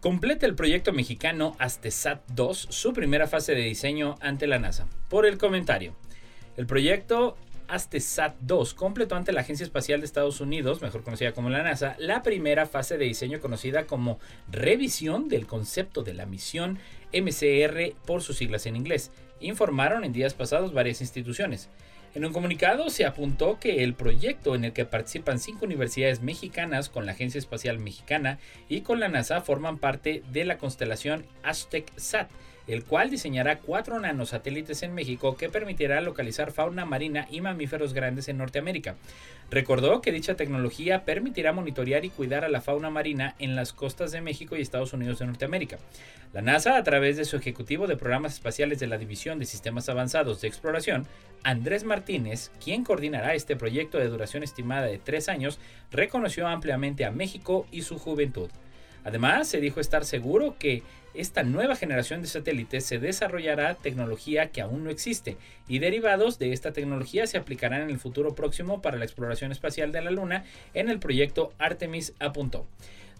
Completa el proyecto mexicano Astesat 2 su primera fase de diseño ante la NASA. Por el comentario. El proyecto ASTESAT 2 completó ante la Agencia Espacial de Estados Unidos, mejor conocida como la NASA, la primera fase de diseño conocida como revisión del concepto de la misión MCR por sus siglas en inglés, informaron en días pasados varias instituciones. En un comunicado se apuntó que el proyecto en el que participan cinco universidades mexicanas con la Agencia Espacial Mexicana y con la NASA forman parte de la constelación Aztec SAT, el cual diseñará cuatro nanosatélites en México que permitirá localizar fauna marina y mamíferos grandes en Norteamérica. Recordó que dicha tecnología permitirá monitorear y cuidar a la fauna marina en las costas de México y Estados Unidos de Norteamérica. La NASA, a través de su ejecutivo de programas espaciales de la División de Sistemas Avanzados de Exploración, Andrés Martínez, quien coordinará este proyecto de duración estimada de tres años, reconoció ampliamente a México y su juventud. Además, se dijo estar seguro que esta nueva generación de satélites se desarrollará tecnología que aún no existe y derivados de esta tecnología se aplicarán en el futuro próximo para la exploración espacial de la Luna en el proyecto Artemis apuntó.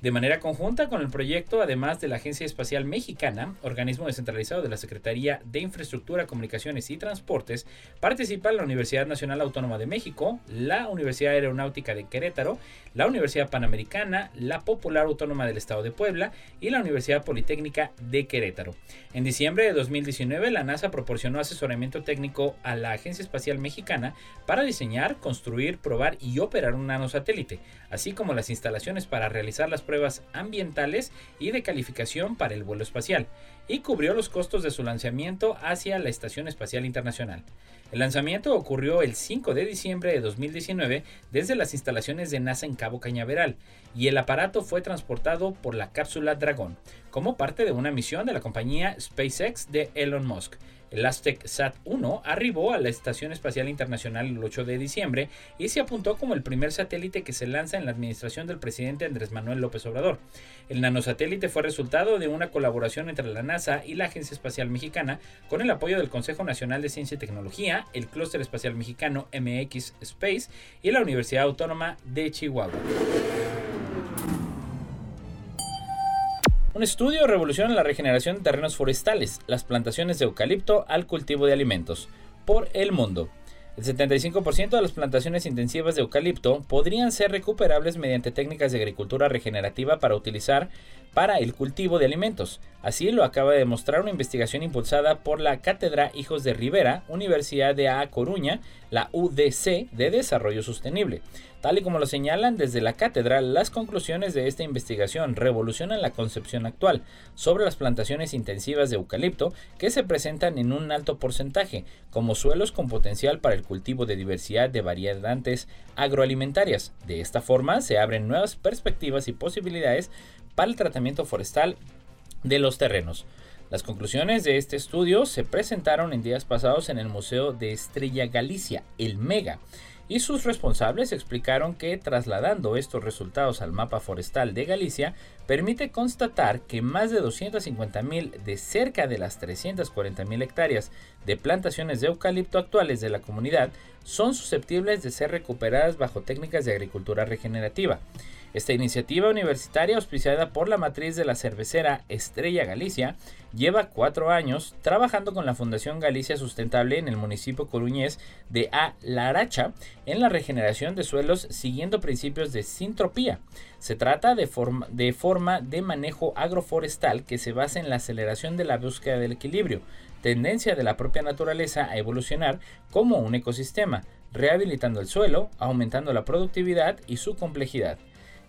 De manera conjunta con el proyecto, además de la Agencia Espacial Mexicana, organismo descentralizado de la Secretaría de Infraestructura, Comunicaciones y Transportes, participa la Universidad Nacional Autónoma de México, la Universidad Aeronáutica de Querétaro, la Universidad Panamericana, la Popular Autónoma del Estado de Puebla y la Universidad Politécnica de Querétaro. En diciembre de 2019, la NASA proporcionó asesoramiento técnico a la Agencia Espacial Mexicana para diseñar, construir, probar y operar un nanosatélite, así como las instalaciones para realizar las pruebas ambientales y de calificación para el vuelo espacial, y cubrió los costos de su lanzamiento hacia la Estación Espacial Internacional. El lanzamiento ocurrió el 5 de diciembre de 2019 desde las instalaciones de NASA en Cabo Cañaveral, y el aparato fue transportado por la cápsula Dragón, como parte de una misión de la compañía SpaceX de Elon Musk. El Aztec Sat-1 arribó a la Estación Espacial Internacional el 8 de diciembre y se apuntó como el primer satélite que se lanza en la administración del presidente Andrés Manuel López Obrador. El nanosatélite fue resultado de una colaboración entre la NASA y la Agencia Espacial Mexicana con el apoyo del Consejo Nacional de Ciencia y Tecnología, el Clúster Espacial Mexicano MX Space y la Universidad Autónoma de Chihuahua. Un estudio revoluciona la regeneración de terrenos forestales, las plantaciones de eucalipto al cultivo de alimentos, por el mundo. El 75% de las plantaciones intensivas de eucalipto podrían ser recuperables mediante técnicas de agricultura regenerativa para utilizar para el cultivo de alimentos. Así lo acaba de demostrar una investigación impulsada por la Cátedra Hijos de Rivera, Universidad de A Coruña, la UDC de Desarrollo Sostenible. Tal y como lo señalan desde la cátedra, las conclusiones de esta investigación revolucionan la concepción actual sobre las plantaciones intensivas de eucalipto que se presentan en un alto porcentaje como suelos con potencial para el cultivo de diversidad de variedades agroalimentarias. De esta forma se abren nuevas perspectivas y posibilidades para el tratamiento forestal de los terrenos. Las conclusiones de este estudio se presentaron en días pasados en el Museo de Estrella Galicia, el MEGA, y sus responsables explicaron que trasladando estos resultados al mapa forestal de Galicia permite constatar que más de 250.000 de cerca de las 340.000 hectáreas de plantaciones de eucalipto actuales de la comunidad son susceptibles de ser recuperadas bajo técnicas de agricultura regenerativa. Esta iniciativa universitaria, auspiciada por la matriz de la cervecera Estrella Galicia, lleva cuatro años trabajando con la Fundación Galicia Sustentable en el municipio coruñés de A Laracha en la regeneración de suelos siguiendo principios de sintropía. Se trata de, forma de forma de manejo agroforestal que se basa en la aceleración de la búsqueda del equilibrio, tendencia de la propia naturaleza a evolucionar como un ecosistema, rehabilitando el suelo, aumentando la productividad y su complejidad.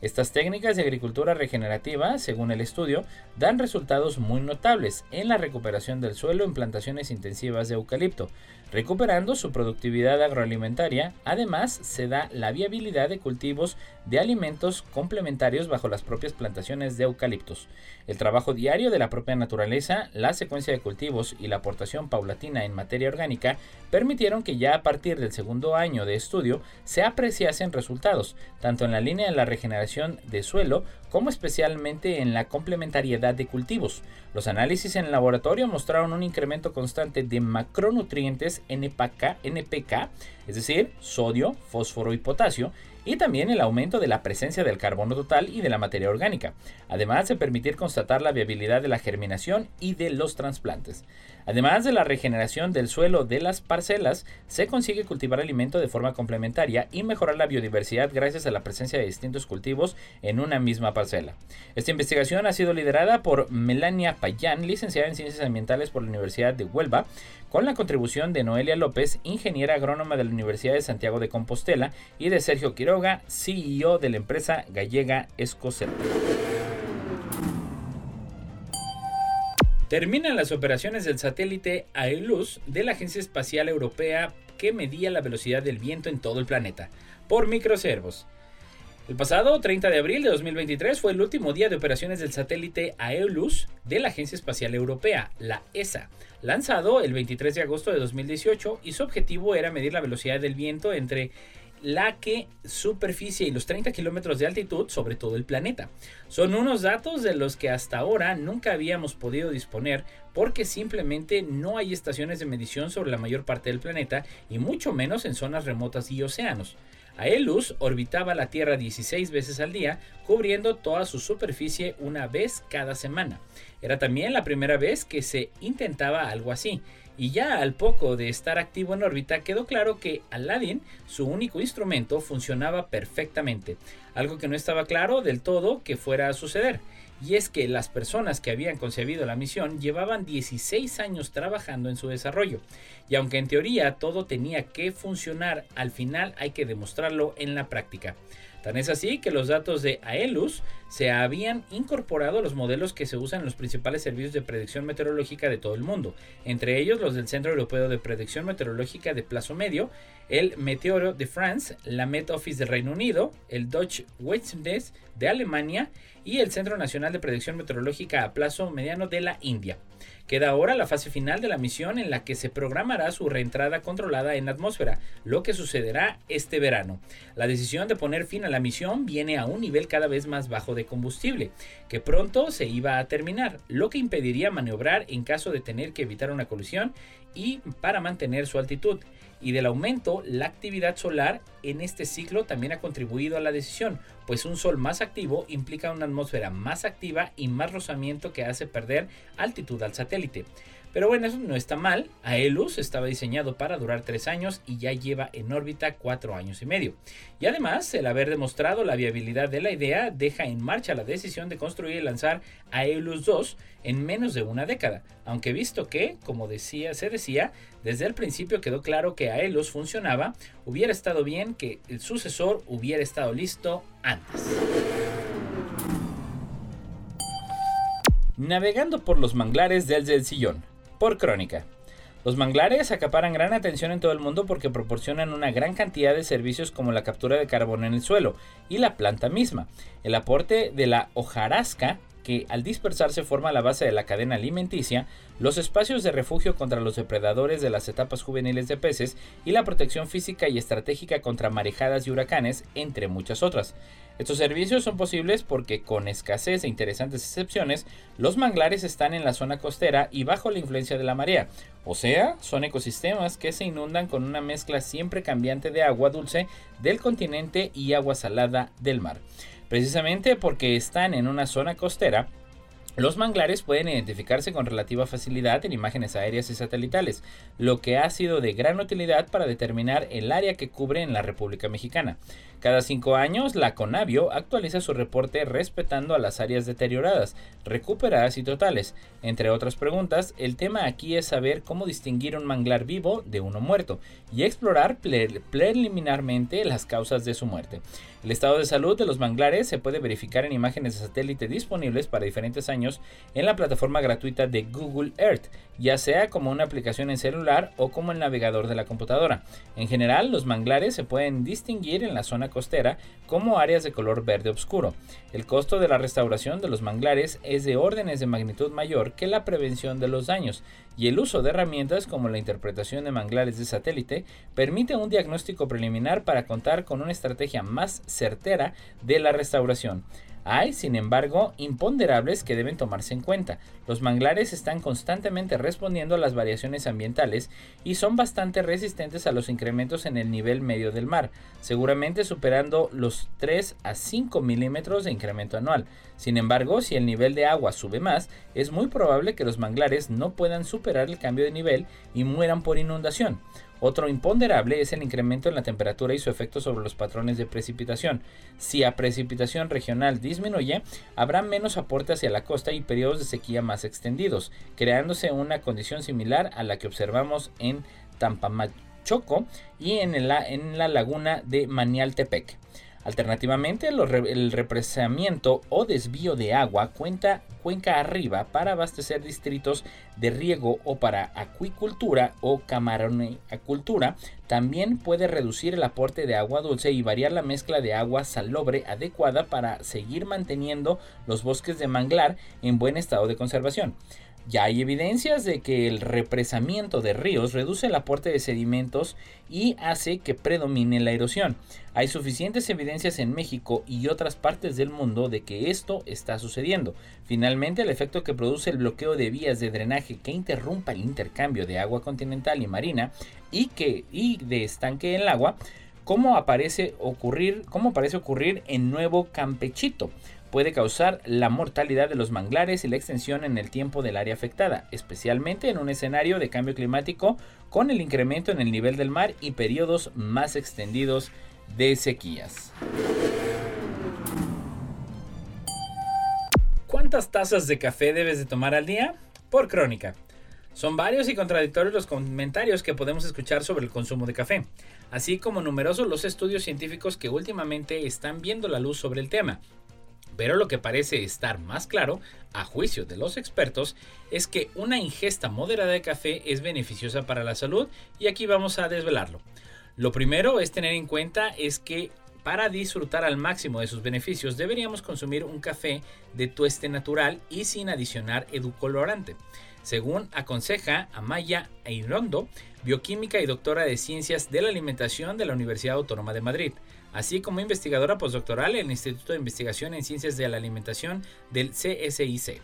Estas técnicas de agricultura regenerativa, según el estudio, dan resultados muy notables en la recuperación del suelo en plantaciones intensivas de eucalipto, recuperando su productividad agroalimentaria. Además, se da la viabilidad de cultivos de alimentos complementarios bajo las propias plantaciones de eucaliptos. El trabajo diario de la propia naturaleza, la secuencia de cultivos y la aportación paulatina en materia orgánica permitieron que ya a partir del segundo año de estudio se apreciasen resultados, tanto en la línea de la regeneración de suelo como especialmente en la complementariedad de cultivos. Los análisis en el laboratorio mostraron un incremento constante de macronutrientes NPK, NPK es decir, sodio, fósforo y potasio, y también el aumento de la presencia del carbono total y de la materia orgánica, además de permitir constatar la viabilidad de la germinación y de los trasplantes. Además de la regeneración del suelo de las parcelas, se consigue cultivar alimento de forma complementaria y mejorar la biodiversidad gracias a la presencia de distintos cultivos en una misma parcela. Esta investigación ha sido liderada por Melania Payán, licenciada en Ciencias Ambientales por la Universidad de Huelva, con la contribución de Noelia López, ingeniera agrónoma de la Universidad de Santiago de Compostela, y de Sergio Quiroga, CEO de la empresa gallega Escocet. Terminan las operaciones del satélite AELUS de la Agencia Espacial Europea que medía la velocidad del viento en todo el planeta, por microservos. El pasado 30 de abril de 2023 fue el último día de operaciones del satélite AELUS de la Agencia Espacial Europea, la ESA, lanzado el 23 de agosto de 2018 y su objetivo era medir la velocidad del viento entre la que superficie y los 30 kilómetros de altitud sobre todo el planeta. Son unos datos de los que hasta ahora nunca habíamos podido disponer porque simplemente no hay estaciones de medición sobre la mayor parte del planeta y mucho menos en zonas remotas y océanos. Aelus orbitaba la Tierra 16 veces al día, cubriendo toda su superficie una vez cada semana. Era también la primera vez que se intentaba algo así, y ya al poco de estar activo en órbita quedó claro que Aladdin, su único instrumento, funcionaba perfectamente, algo que no estaba claro del todo que fuera a suceder y es que las personas que habían concebido la misión llevaban 16 años trabajando en su desarrollo, y aunque en teoría todo tenía que funcionar, al final hay que demostrarlo en la práctica. Tan es así que los datos de Aelus se habían incorporado a los modelos que se usan en los principales servicios de predicción meteorológica de todo el mundo, entre ellos los del Centro Europeo de Predicción Meteorológica de Plazo Medio, el Meteoro de France, la Met Office del Reino Unido, el Deutsche Wetterdienst de Alemania y el Centro Nacional de Predicción Meteorológica a Plazo Mediano de la India. Queda ahora la fase final de la misión en la que se programará su reentrada controlada en la atmósfera, lo que sucederá este verano. La decisión de poner fin a la misión viene a un nivel cada vez más bajo de combustible, que pronto se iba a terminar, lo que impediría maniobrar en caso de tener que evitar una colisión y para mantener su altitud y del aumento, la actividad solar en este ciclo también ha contribuido a la decisión, pues un sol más activo implica una atmósfera más activa y más rozamiento que hace perder altitud al satélite. Pero bueno, eso no está mal. Aelus estaba diseñado para durar 3 años y ya lleva en órbita 4 años y medio. Y además, el haber demostrado la viabilidad de la idea deja en marcha la decisión de construir y lanzar Aelus 2 en menos de una década. Aunque visto que, como decía, se decía, desde el principio quedó claro que Aelus funcionaba, hubiera estado bien que el sucesor hubiera estado listo antes. Navegando por los manglares desde el sillón por crónica. Los manglares acaparan gran atención en todo el mundo porque proporcionan una gran cantidad de servicios como la captura de carbón en el suelo y la planta misma, el aporte de la hojarasca que al dispersarse forma la base de la cadena alimenticia, los espacios de refugio contra los depredadores de las etapas juveniles de peces y la protección física y estratégica contra marejadas y huracanes, entre muchas otras. Estos servicios son posibles porque, con escasez e interesantes excepciones, los manglares están en la zona costera y bajo la influencia de la marea, o sea, son ecosistemas que se inundan con una mezcla siempre cambiante de agua dulce del continente y agua salada del mar. Precisamente porque están en una zona costera, los manglares pueden identificarse con relativa facilidad en imágenes aéreas y satelitales, lo que ha sido de gran utilidad para determinar el área que cubre en la República Mexicana. Cada cinco años, la Conavio actualiza su reporte respetando a las áreas deterioradas, recuperadas y totales. Entre otras preguntas, el tema aquí es saber cómo distinguir un manglar vivo de uno muerto y explorar preliminarmente las causas de su muerte. El estado de salud de los manglares se puede verificar en imágenes de satélite disponibles para diferentes años en la plataforma gratuita de Google Earth, ya sea como una aplicación en celular o como el navegador de la computadora. En general, los manglares se pueden distinguir en la zona costera como áreas de color verde oscuro. El costo de la restauración de los manglares es de órdenes de magnitud mayor que la prevención de los daños, y el uso de herramientas como la interpretación de manglares de satélite permite un diagnóstico preliminar para contar con una estrategia más certera de la restauración. Hay, sin embargo, imponderables que deben tomarse en cuenta. Los manglares están constantemente respondiendo a las variaciones ambientales y son bastante resistentes a los incrementos en el nivel medio del mar, seguramente superando los 3 a 5 milímetros de incremento anual. Sin embargo, si el nivel de agua sube más, es muy probable que los manglares no puedan superar el cambio de nivel y mueran por inundación. Otro imponderable es el incremento en la temperatura y su efecto sobre los patrones de precipitación. Si a precipitación regional disminuye, habrá menos aporte hacia la costa y periodos de sequía más extendidos, creándose una condición similar a la que observamos en Tampamachoco y en la, en la laguna de Manialtepec. Alternativamente, el represamiento o desvío de agua cuenta cuenca arriba para abastecer distritos de riego o para acuicultura o camaroneacultura también puede reducir el aporte de agua dulce y variar la mezcla de agua salobre adecuada para seguir manteniendo los bosques de manglar en buen estado de conservación. Ya hay evidencias de que el represamiento de ríos reduce el aporte de sedimentos y hace que predomine la erosión. Hay suficientes evidencias en México y otras partes del mundo de que esto está sucediendo. Finalmente, el efecto que produce el bloqueo de vías de drenaje que interrumpa el intercambio de agua continental y marina y que y de estanque en el agua, como aparece ocurrir, parece ocurrir en Nuevo Campechito puede causar la mortalidad de los manglares y la extensión en el tiempo del área afectada, especialmente en un escenario de cambio climático con el incremento en el nivel del mar y periodos más extendidos de sequías. ¿Cuántas tazas de café debes de tomar al día? Por crónica. Son varios y contradictorios los comentarios que podemos escuchar sobre el consumo de café, así como numerosos los estudios científicos que últimamente están viendo la luz sobre el tema, pero lo que parece estar más claro, a juicio de los expertos, es que una ingesta moderada de café es beneficiosa para la salud y aquí vamos a desvelarlo. Lo primero es tener en cuenta es que para disfrutar al máximo de sus beneficios deberíamos consumir un café de tueste natural y sin adicionar edulcorante. Según aconseja Amaya Eirondo, bioquímica y doctora de ciencias de la alimentación de la Universidad Autónoma de Madrid así como investigadora postdoctoral en el Instituto de Investigación en Ciencias de la Alimentación del CSIC.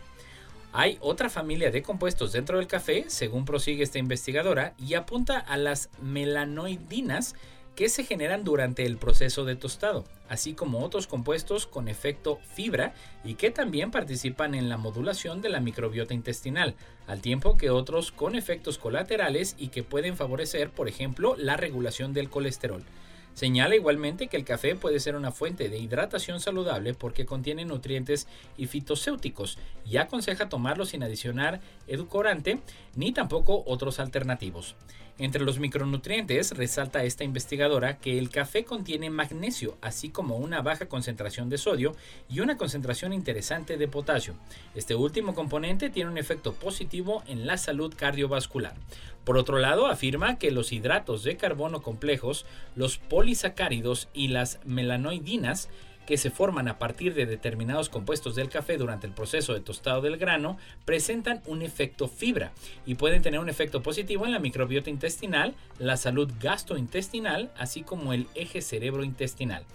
Hay otra familia de compuestos dentro del café, según prosigue esta investigadora, y apunta a las melanoidinas que se generan durante el proceso de tostado, así como otros compuestos con efecto fibra y que también participan en la modulación de la microbiota intestinal, al tiempo que otros con efectos colaterales y que pueden favorecer, por ejemplo, la regulación del colesterol. Señala igualmente que el café puede ser una fuente de hidratación saludable porque contiene nutrientes y fitocéuticos y aconseja tomarlo sin adicionar edulcorante ni tampoco otros alternativos. Entre los micronutrientes resalta esta investigadora que el café contiene magnesio, así como una baja concentración de sodio y una concentración interesante de potasio. Este último componente tiene un efecto positivo en la salud cardiovascular. Por otro lado, afirma que los hidratos de carbono complejos, los polisacáridos y las melanoidinas que se forman a partir de determinados compuestos del café durante el proceso de tostado del grano presentan un efecto fibra y pueden tener un efecto positivo en la microbiota intestinal, la salud gastrointestinal, así como el eje cerebro-intestinal.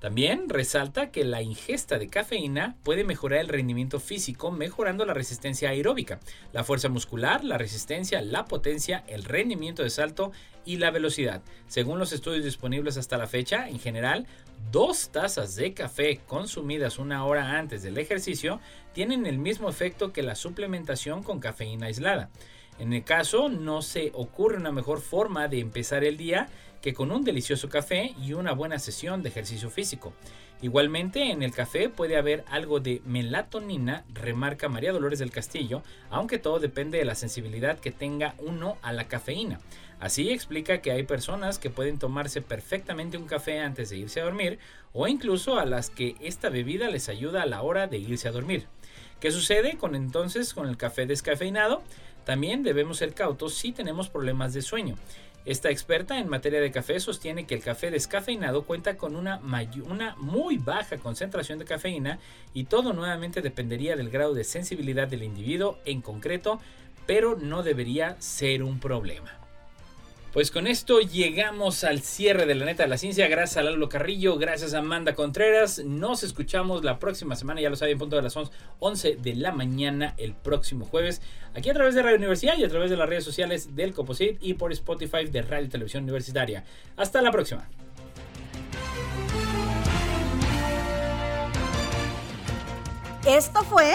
También resalta que la ingesta de cafeína puede mejorar el rendimiento físico mejorando la resistencia aeróbica, la fuerza muscular, la resistencia, la potencia, el rendimiento de salto y la velocidad. Según los estudios disponibles hasta la fecha, en general, dos tazas de café consumidas una hora antes del ejercicio tienen el mismo efecto que la suplementación con cafeína aislada. En el caso, no se ocurre una mejor forma de empezar el día que con un delicioso café y una buena sesión de ejercicio físico. Igualmente, en el café puede haber algo de melatonina, remarca María Dolores del Castillo, aunque todo depende de la sensibilidad que tenga uno a la cafeína. Así explica que hay personas que pueden tomarse perfectamente un café antes de irse a dormir o incluso a las que esta bebida les ayuda a la hora de irse a dormir. ¿Qué sucede con entonces con el café descafeinado? También debemos ser cautos si tenemos problemas de sueño. Esta experta en materia de café sostiene que el café descafeinado cuenta con una, una, muy baja concentración de cafeína y todo nuevamente dependería del grado de sensibilidad del individuo en concreto, pero no debería ser un problema. Pues con esto llegamos al cierre de la neta de la ciencia. Gracias a Lalo Carrillo, gracias a Amanda Contreras. Nos escuchamos la próxima semana, ya lo saben, punto de las 11 de la mañana el próximo jueves, aquí a través de Radio Universidad y a través de las redes sociales del Coposit y por Spotify de Radio y Televisión Universitaria. Hasta la próxima. Esto fue